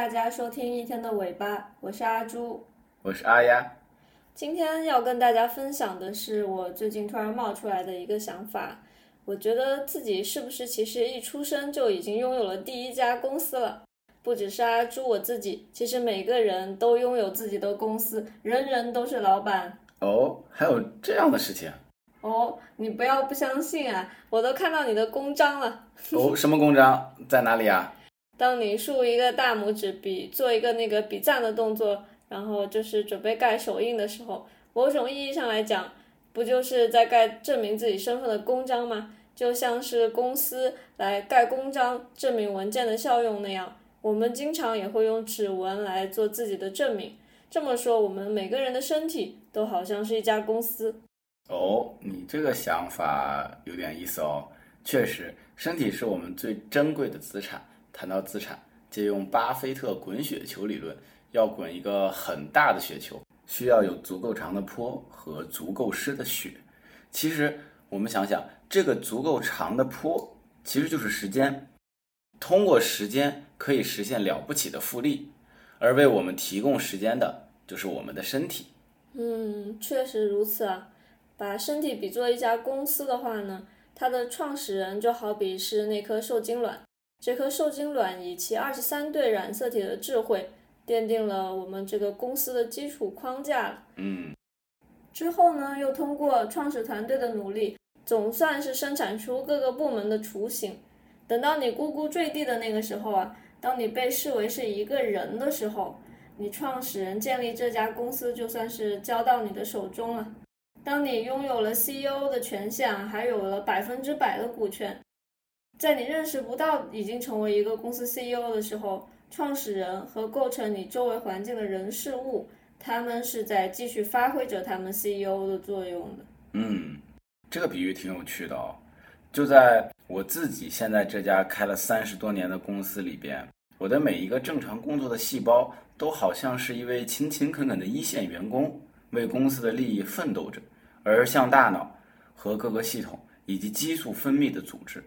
大家收听一天的尾巴，我是阿朱。我是阿丫，今天要跟大家分享的是我最近突然冒出来的一个想法，我觉得自己是不是其实一出生就已经拥有了第一家公司了？不只是阿朱我自己，其实每个人都拥有自己的公司，人人都是老板。哦，还有这样的事情？哦，你不要不相信啊，我都看到你的公章了。哦，什么公章？在哪里啊？当你竖一个大拇指比做一个那个比赞的动作，然后就是准备盖手印的时候，某种意义上来讲，不就是在盖证明自己身份的公章吗？就像是公司来盖公章证明文件的效用那样，我们经常也会用指纹来做自己的证明。这么说，我们每个人的身体都好像是一家公司。哦，你这个想法有点意思哦。确实，身体是我们最珍贵的资产。谈到资产，借用巴菲特滚雪球理论，要滚一个很大的雪球，需要有足够长的坡和足够湿的雪。其实，我们想想，这个足够长的坡其实就是时间。通过时间可以实现了不起的复利，而为我们提供时间的就是我们的身体。嗯，确实如此啊。把身体比作一家公司的话呢，它的创始人就好比是那颗受精卵，这颗受精卵以其二十三对染色体的智慧，奠定了我们这个公司的基础框架。嗯，之后呢，又通过创始团队的努力，总算是生产出各个部门的雏形。等到你呱呱坠地的那个时候啊，当你被视为是一个人的时候，你创始人建立这家公司就算是交到你的手中了。当你拥有了 CEO 的权限，还有了百分之百的股权，在你认识不到已经成为一个公司 CEO 的时候，创始人和构成你周围环境的人事物，他们是在继续发挥着他们 CEO 的作用的。嗯，这个比喻挺有趣的哦。就在我自己现在这家开了三十多年的公司里边，我的每一个正常工作的细胞，都好像是一位勤勤恳恳的一线员工，为公司的利益奋斗着。而像大脑和各个系统以及激素分泌的组织，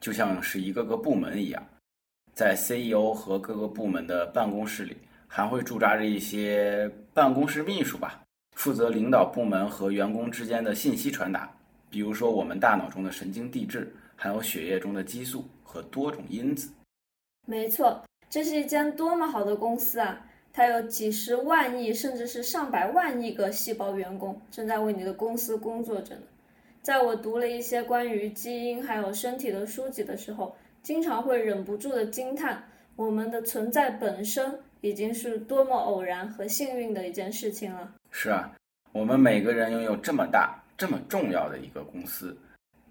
就像是一个个部门一样，在 CEO 和各个部门的办公室里，还会驻扎着一些办公室秘书吧，负责领导部门和员工之间的信息传达。比如说，我们大脑中的神经递质，还有血液中的激素和多种因子。没错，这是一间多么好的公司啊！它有几十万亿，甚至是上百万亿个细胞员工正在为你的公司工作着呢。在我读了一些关于基因还有身体的书籍的时候，经常会忍不住的惊叹：我们的存在本身已经是多么偶然和幸运的一件事情了。是啊，我们每个人拥有这么大、这么重要的一个公司，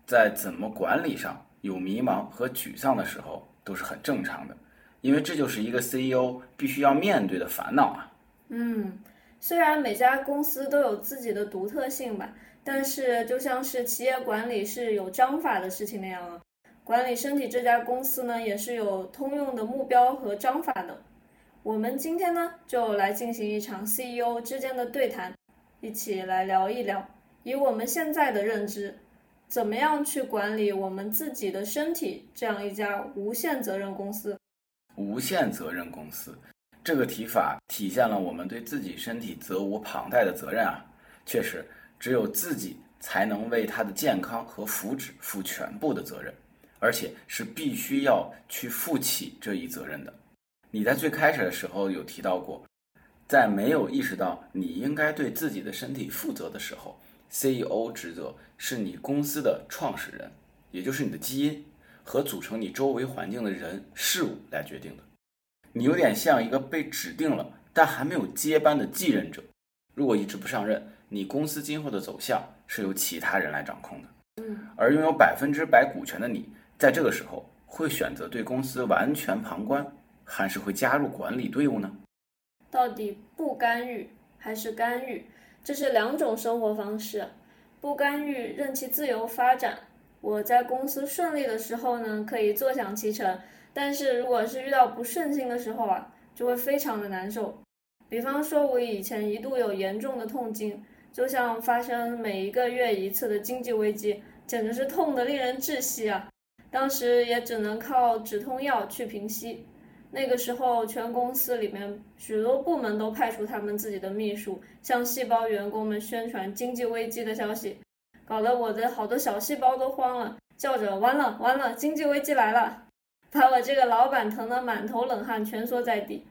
在怎么管理上有迷茫和沮丧的时候，都是很正常的。因为这就是一个 CEO 必须要面对的烦恼啊。嗯，虽然每家公司都有自己的独特性吧，但是就像是企业管理是有章法的事情那样啊，管理身体这家公司呢也是有通用的目标和章法的。我们今天呢就来进行一场 CEO 之间的对谈，一起来聊一聊，以我们现在的认知，怎么样去管理我们自己的身体这样一家无限责任公司。无限责任公司，这个提法体现了我们对自己身体责无旁贷的责任啊！确实，只有自己才能为他的健康和福祉负全部的责任，而且是必须要去负起这一责任的。你在最开始的时候有提到过，在没有意识到你应该对自己的身体负责的时候，CEO 职责是你公司的创始人，也就是你的基因。和组成你周围环境的人事物来决定的，你有点像一个被指定了但还没有接班的继任者。如果一直不上任，你公司今后的走向是由其他人来掌控的。嗯，而拥有百分之百股权的你，在这个时候会选择对公司完全旁观，还是会加入管理队伍呢？到底不干预还是干预，这是两种生活方式。不干预，任其自由发展。我在公司顺利的时候呢，可以坐享其成；但是如果是遇到不顺心的时候啊，就会非常的难受。比方说，我以前一度有严重的痛经，就像发生每一个月一次的经济危机，简直是痛得令人窒息啊！当时也只能靠止痛药去平息。那个时候，全公司里面许多部门都派出他们自己的秘书，向细胞员工们宣传经济危机的消息，搞得我的好多小细胞都慌了，叫着完了完了，经济危机来了，把我这个老板疼得满头冷汗，蜷缩在地。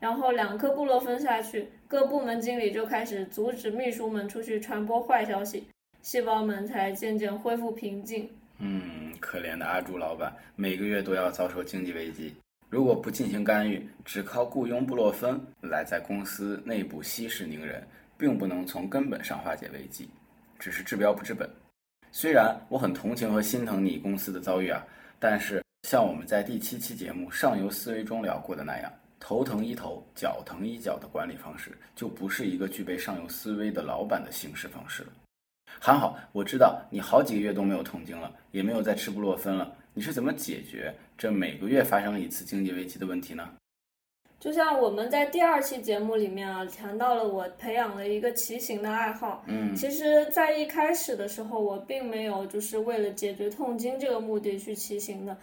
然后两颗布洛芬下去，各部门经理就开始阻止秘书们出去传播坏消息，细胞们才渐渐恢复平静。嗯，可怜的阿朱老板，每个月都要遭受经济危机。如果不进行干预，只靠雇佣布洛芬来在公司内部息事宁人，并不能从根本上化解危机，只是治标不治本。虽然我很同情和心疼你公司的遭遇啊，但是像我们在第七期节目《上游思维》中聊过的那样。头疼医头，脚疼医脚的管理方式，就不是一个具备上游思维的老板的行事方式了。还好，我知道你好几个月都没有痛经了，也没有再吃布洛芬了。你是怎么解决这每个月发生一次经济危机的问题呢？就像我们在第二期节目里面啊，谈到了我培养了一个骑行的爱好。嗯，其实，在一开始的时候，我并没有就是为了解决痛经这个目的去骑行的。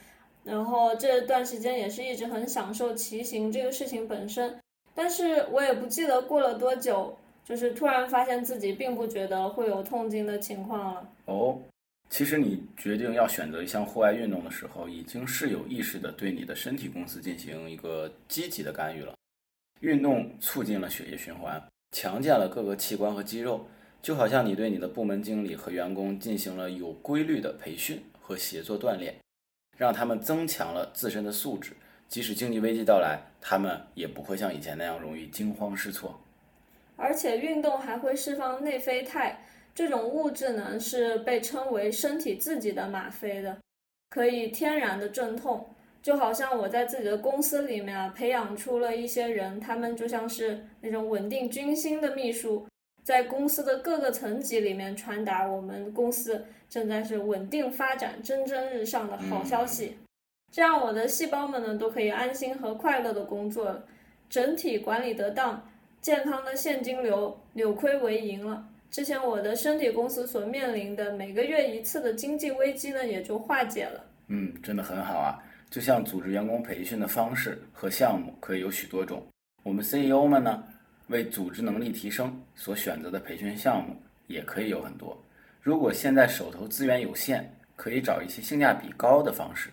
然后这段时间也是一直很享受骑行这个事情本身，但是我也不记得过了多久，就是突然发现自己并不觉得会有痛经的情况了。哦，其实你决定要选择一项户外运动的时候，已经是有意识的对你的身体公司进行一个积极的干预了。运动促进了血液循环，强健了各个器官和肌肉，就好像你对你的部门经理和员工进行了有规律的培训和协作锻炼。让他们增强了自身的素质，即使经济危机到来，他们也不会像以前那样容易惊慌失措。而且运动还会释放内啡肽，这种物质呢是被称为身体自己的吗啡的，可以天然的镇痛。就好像我在自己的公司里面啊，培养出了一些人，他们就像是那种稳定军心的秘书。在公司的各个层级里面传达我们公司正在是稳定发展、蒸蒸日上的好消息，这样我的细胞们呢都可以安心和快乐的工作，整体管理得当，健康的现金流扭亏为盈了。之前我的身体公司所面临的每个月一次的经济危机呢也就化解了。嗯，真的很好啊！就像组织员工培训的方式和项目可以有许多种，我们 CEO 们呢？为组织能力提升所选择的培训项目也可以有很多。如果现在手头资源有限，可以找一些性价比高的方式。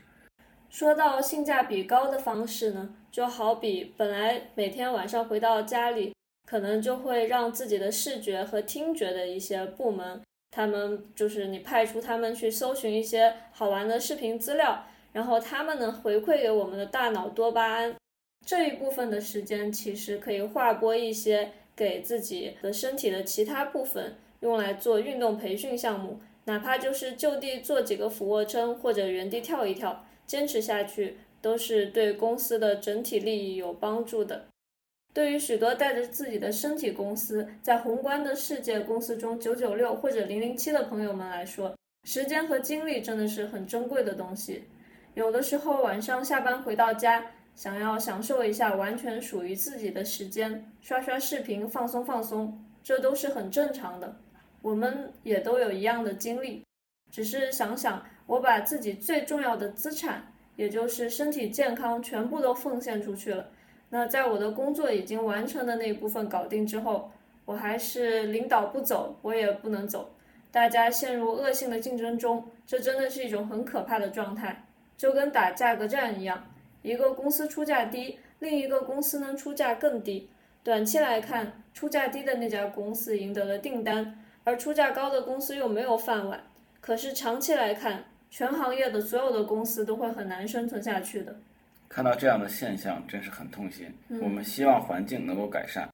说到性价比高的方式呢，就好比本来每天晚上回到家里，可能就会让自己的视觉和听觉的一些部门，他们就是你派出他们去搜寻一些好玩的视频资料，然后他们呢回馈给我们的大脑多巴胺。这一部分的时间其实可以划拨一些给自己的身体的其他部分，用来做运动培训项目，哪怕就是就地做几个俯卧撑或者原地跳一跳，坚持下去都是对公司的整体利益有帮助的。对于许多带着自己的身体公司在宏观的世界公司中九九六或者零零七的朋友们来说，时间和精力真的是很珍贵的东西。有的时候晚上下班回到家。想要享受一下完全属于自己的时间，刷刷视频放松放松，这都是很正常的。我们也都有一样的经历，只是想想，我把自己最重要的资产，也就是身体健康，全部都奉献出去了。那在我的工作已经完成的那一部分搞定之后，我还是领导不走，我也不能走。大家陷入恶性的竞争中，这真的是一种很可怕的状态，就跟打价格战一样。一个公司出价低，另一个公司呢出价更低。短期来看，出价低的那家公司赢得了订单，而出价高的公司又没有饭碗。可是长期来看，全行业的所有的公司都会很难生存下去的。看到这样的现象，真是很痛心。我们希望环境能够改善，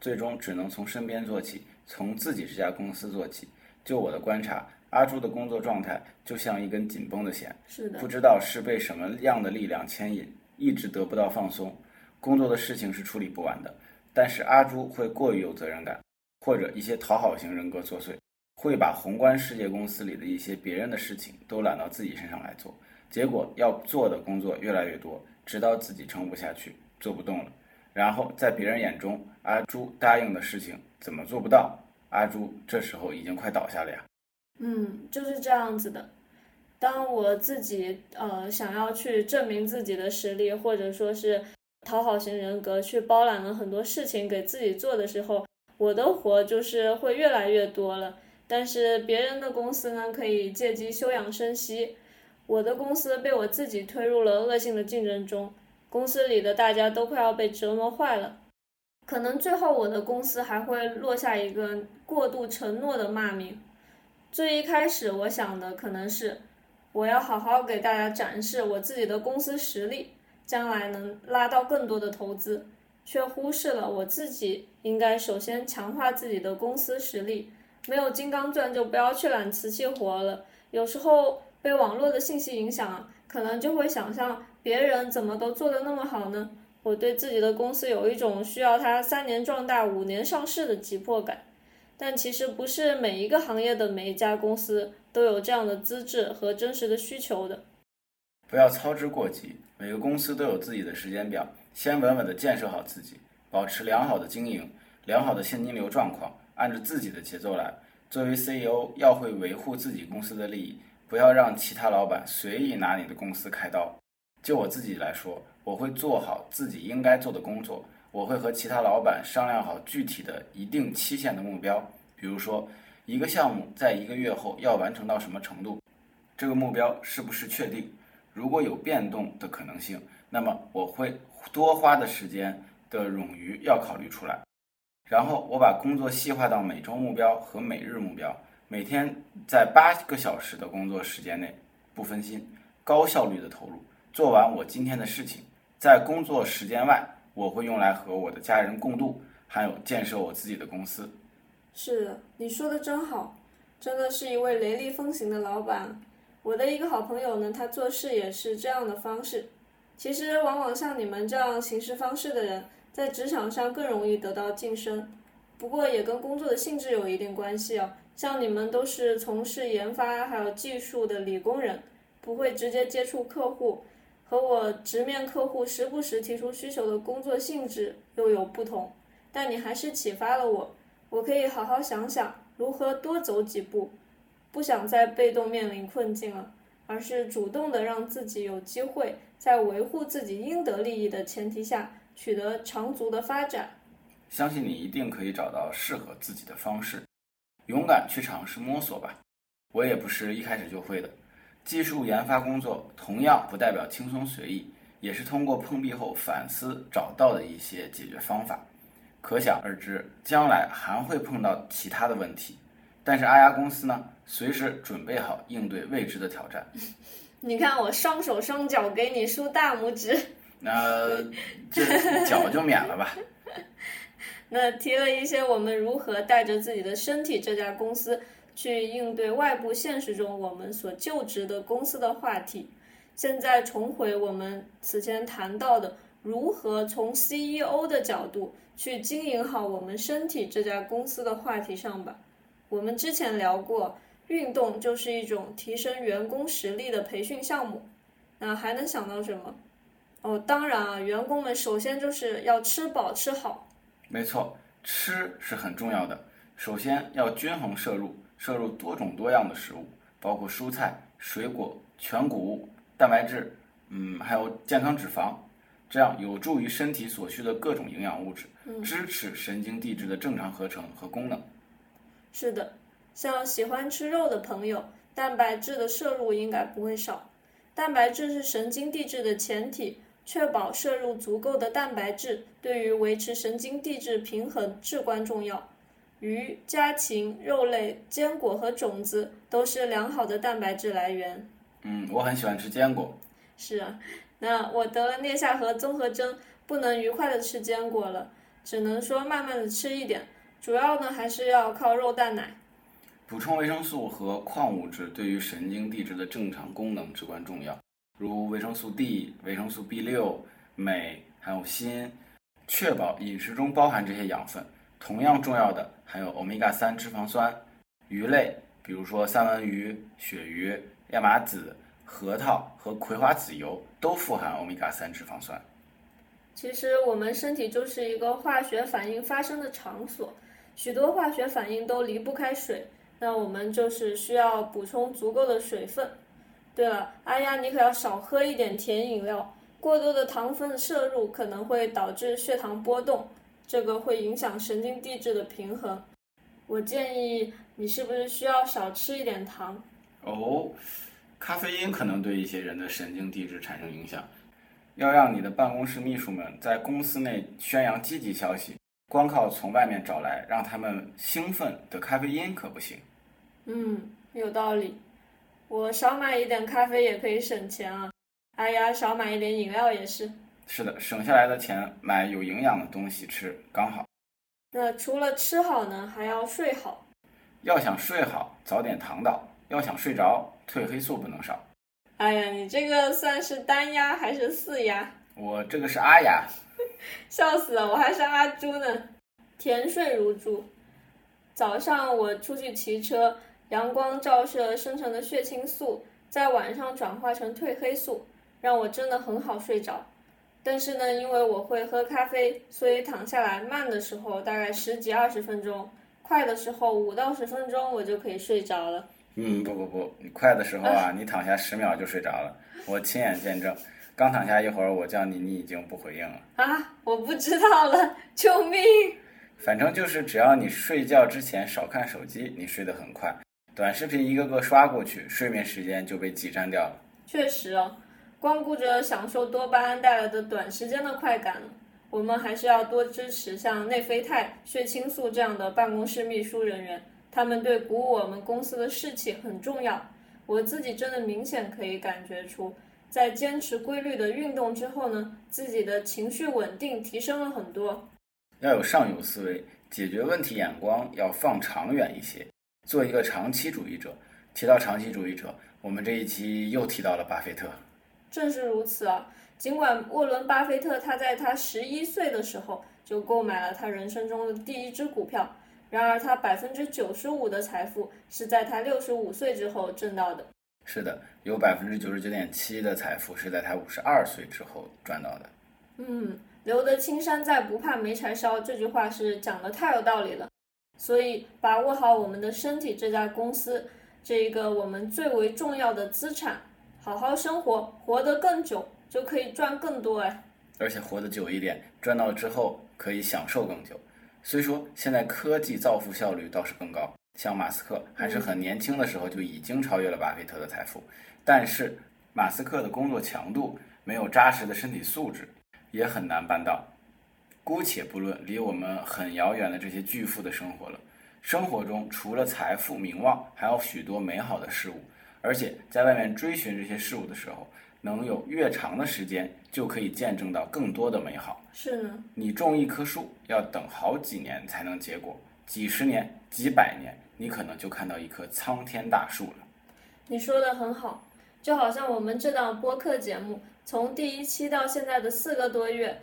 最终只能从身边做起，从自己这家公司做起。就我的观察。阿朱的工作状态就像一根紧绷的弦，是的，不知道是被什么样的力量牵引，一直得不到放松。工作的事情是处理不完的，但是阿朱会过于有责任感，或者一些讨好型人格作祟，会把宏观世界公司里的一些别人的事情都揽到自己身上来做，结果要做的工作越来越多，直到自己撑不下去，做不动了。然后在别人眼中，阿朱答应的事情怎么做不到？阿朱这时候已经快倒下了呀。嗯，就是这样子的。当我自己呃想要去证明自己的实力，或者说是讨好型人格，去包揽了很多事情给自己做的时候，我的活就是会越来越多了。但是别人的公司呢，可以借机休养生息，我的公司被我自己推入了恶性的竞争中，公司里的大家都快要被折磨坏了。可能最后我的公司还会落下一个过度承诺的骂名。最一开始我想的可能是，我要好好给大家展示我自己的公司实力，将来能拉到更多的投资，却忽视了我自己应该首先强化自己的公司实力。没有金刚钻就不要去揽瓷器活了。有时候被网络的信息影响，可能就会想象别人怎么都做得那么好呢？我对自己的公司有一种需要它三年壮大、五年上市的急迫感，但其实不是每一个行业的每一家公司都有这样的资质和真实的需求的。不要操之过急，每个公司都有自己的时间表，先稳稳地建设好自己，保持良好的经营、良好的现金流状况，按照自己的节奏来。作为 CEO，要会维护自己公司的利益，不要让其他老板随意拿你的公司开刀。就我自己来说。我会做好自己应该做的工作，我会和其他老板商量好具体的一定期限的目标，比如说一个项目在一个月后要完成到什么程度，这个目标是不是确定？如果有变动的可能性，那么我会多花的时间的冗余要考虑出来，然后我把工作细化到每周目标和每日目标，每天在八个小时的工作时间内不分心，高效率的投入，做完我今天的事情。在工作时间外，我会用来和我的家人共度，还有建设我自己的公司。是，你说的真好，真的是一位雷厉风行的老板。我的一个好朋友呢，他做事也是这样的方式。其实，往往像你们这样行事方式的人，在职场上更容易得到晋升。不过，也跟工作的性质有一定关系哦。像你们都是从事研发还有技术的理工人，不会直接接触客户。和我直面客户时不时提出需求的工作性质又有不同，但你还是启发了我，我可以好好想想如何多走几步，不想再被动面临困境了，而是主动的让自己有机会在维护自己应得利益的前提下取得长足的发展。相信你一定可以找到适合自己的方式，勇敢去尝试摸索吧。我也不是一开始就会的。技术研发工作同样不代表轻松随意，也是通过碰壁后反思找到的一些解决方法。可想而知，将来还会碰到其他的问题。但是阿丫公司呢，随时准备好应对未知的挑战。你看我双手双脚给你竖大拇指。那这 脚就免了吧。那提了一些我们如何带着自己的身体这家公司。去应对外部现实中我们所就职的公司的话题。现在重回我们此前谈到的如何从 CEO 的角度去经营好我们身体这家公司的话题上吧。我们之前聊过，运动就是一种提升员工实力的培训项目。那还能想到什么？哦，当然啊，员工们首先就是要吃饱吃好。没错，吃是很重要的。首先要均衡摄入。摄入多种多样的食物，包括蔬菜、水果、全谷物、蛋白质，嗯，还有健康脂肪，这样有助于身体所需的各种营养物质，支持神经递质的正常合成和功能。是的，像喜欢吃肉的朋友，蛋白质的摄入应该不会少。蛋白质是神经递质的前提，确保摄入足够的蛋白质，对于维持神经递质平衡至关重要。鱼、家禽、肉类、坚果和种子都是良好的蛋白质来源。嗯，我很喜欢吃坚果。是啊，那我得了颞下颌综合征，不能愉快的吃坚果了，只能说慢慢的吃一点。主要呢还是要靠肉蛋奶。补充维生素和矿物质对于神经递质的正常功能至关重要，如维生素 D、维生素 B 六、镁还有锌，确保饮食中包含这些养分。同样重要的还有欧米伽三脂肪酸，鱼类，比如说三文鱼、鳕鱼、亚麻籽、核桃和葵花籽油都富含欧米伽三脂肪酸。其实我们身体就是一个化学反应发生的场所，许多化学反应都离不开水，那我们就是需要补充足够的水分。对了，阿呀，你可要少喝一点甜饮料，过多的糖分摄入可能会导致血糖波动，这个会影响神经递质的平衡。我建议你是不是需要少吃一点糖？哦，咖啡因可能对一些人的神经递质产生影响。要让你的办公室秘书们在公司内宣扬积极消息，光靠从外面找来让他们兴奋的咖啡因可不行。嗯，有道理。我少买一点咖啡也可以省钱啊。哎呀，少买一点饮料也是。是的，省下来的钱买有营养的东西吃刚好。那除了吃好呢，还要睡好。要想睡好，早点躺倒；要想睡着，褪黑素不能少。哎呀，你这个算是单压还是四压？我这个是阿雅，笑死了，我还是阿猪呢。甜睡如猪。早上我出去骑车，阳光照射生成的血清素在晚上转化成褪黑素，让我真的很好睡着。但是呢，因为我会喝咖啡，所以躺下来慢的时候大概十几二十分钟，快的时候五到十分钟我就可以睡着了。嗯，不不不，你快的时候啊，你躺下十秒就睡着了，我亲眼见证。刚躺下一会儿，我叫你，你已经不回应了。啊，我不知道了，救命！反正就是只要你睡觉之前少看手机，你睡得很快。短视频一个个刷过去，睡眠时间就被挤占掉了。确实哦，光顾着享受多巴胺带来的短时间的快感，我们还是要多支持像内啡肽、血清素这样的办公室秘书人员。他们对鼓舞我们公司的士气很重要。我自己真的明显可以感觉出，在坚持规律的运动之后呢，自己的情绪稳定提升了很多。要有上游思维，解决问题眼光要放长远一些，做一个长期主义者。提到长期主义者，我们这一期又提到了巴菲特。正是如此啊！尽管沃伦·巴菲特他在他十一岁的时候就购买了他人生中的第一只股票。然而，他百分之九十五的财富是在他六十五岁之后挣到的。是的，有百分之九十九点七的财富是在他五十二岁之后赚到的。嗯，留得青山在，不怕没柴烧，这句话是讲的太有道理了。所以，把握好我们的身体，这家公司这一个我们最为重要的资产，好好生活，活得更久，就可以赚更多哎。而且活得久一点，赚到了之后可以享受更久。虽说现在科技造富效率倒是更高，像马斯克还是很年轻的时候就已经超越了巴菲特的财富，但是马斯克的工作强度没有扎实的身体素质，也很难办到。姑且不论离我们很遥远的这些巨富的生活了，生活中除了财富、名望，还有许多美好的事物，而且在外面追寻这些事物的时候。能有越长的时间，就可以见证到更多的美好。是呢，你种一棵树要等好几年才能结果，几十年、几百年，你可能就看到一棵苍天大树了。你说的很好，就好像我们这档播客节目，从第一期到现在的四个多月，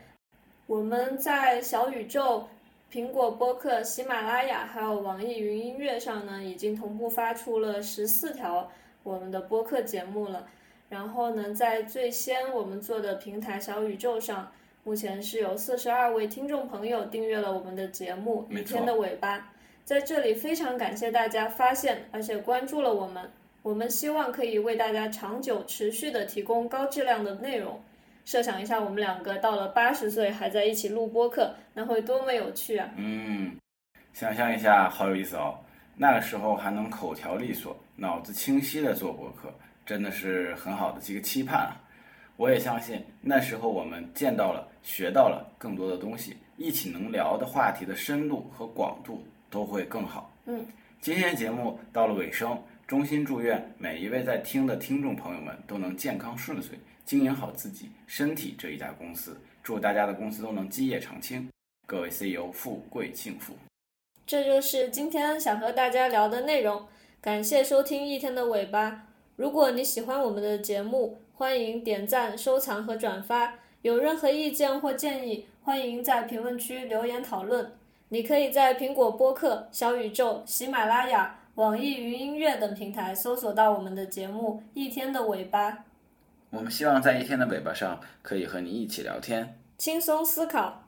我们在小宇宙、苹果播客、喜马拉雅还有网易云音乐上呢，已经同步发出了十四条我们的播客节目了。然后呢，在最先我们做的平台小宇宙上，目前是有四十二位听众朋友订阅了我们的节目《一天的尾巴》。在这里非常感谢大家发现而且关注了我们，我们希望可以为大家长久持续的提供高质量的内容。设想一下，我们两个到了八十岁还在一起录播客，那会多么有趣啊！嗯，想象一下，好有意思哦。那个时候还能口条利索、脑子清晰的做博客。真的是很好的一个期盼啊！我也相信那时候我们见到了、学到了更多的东西，一起能聊的话题的深度和广度都会更好。嗯，今天节目到了尾声，衷心祝愿每一位在听的听众朋友们都能健康顺遂，经营好自己身体这一家公司。祝大家的公司都能基业长青，各位 CEO 富贵幸福。这就是今天想和大家聊的内容，感谢收听一天的尾巴。如果你喜欢我们的节目，欢迎点赞、收藏和转发。有任何意见或建议，欢迎在评论区留言讨论。你可以在苹果播客、小宇宙、喜马拉雅、网易云音乐等平台搜索到我们的节目《一天的尾巴》。我们希望在一天的尾巴上可以和你一起聊天，轻松思考。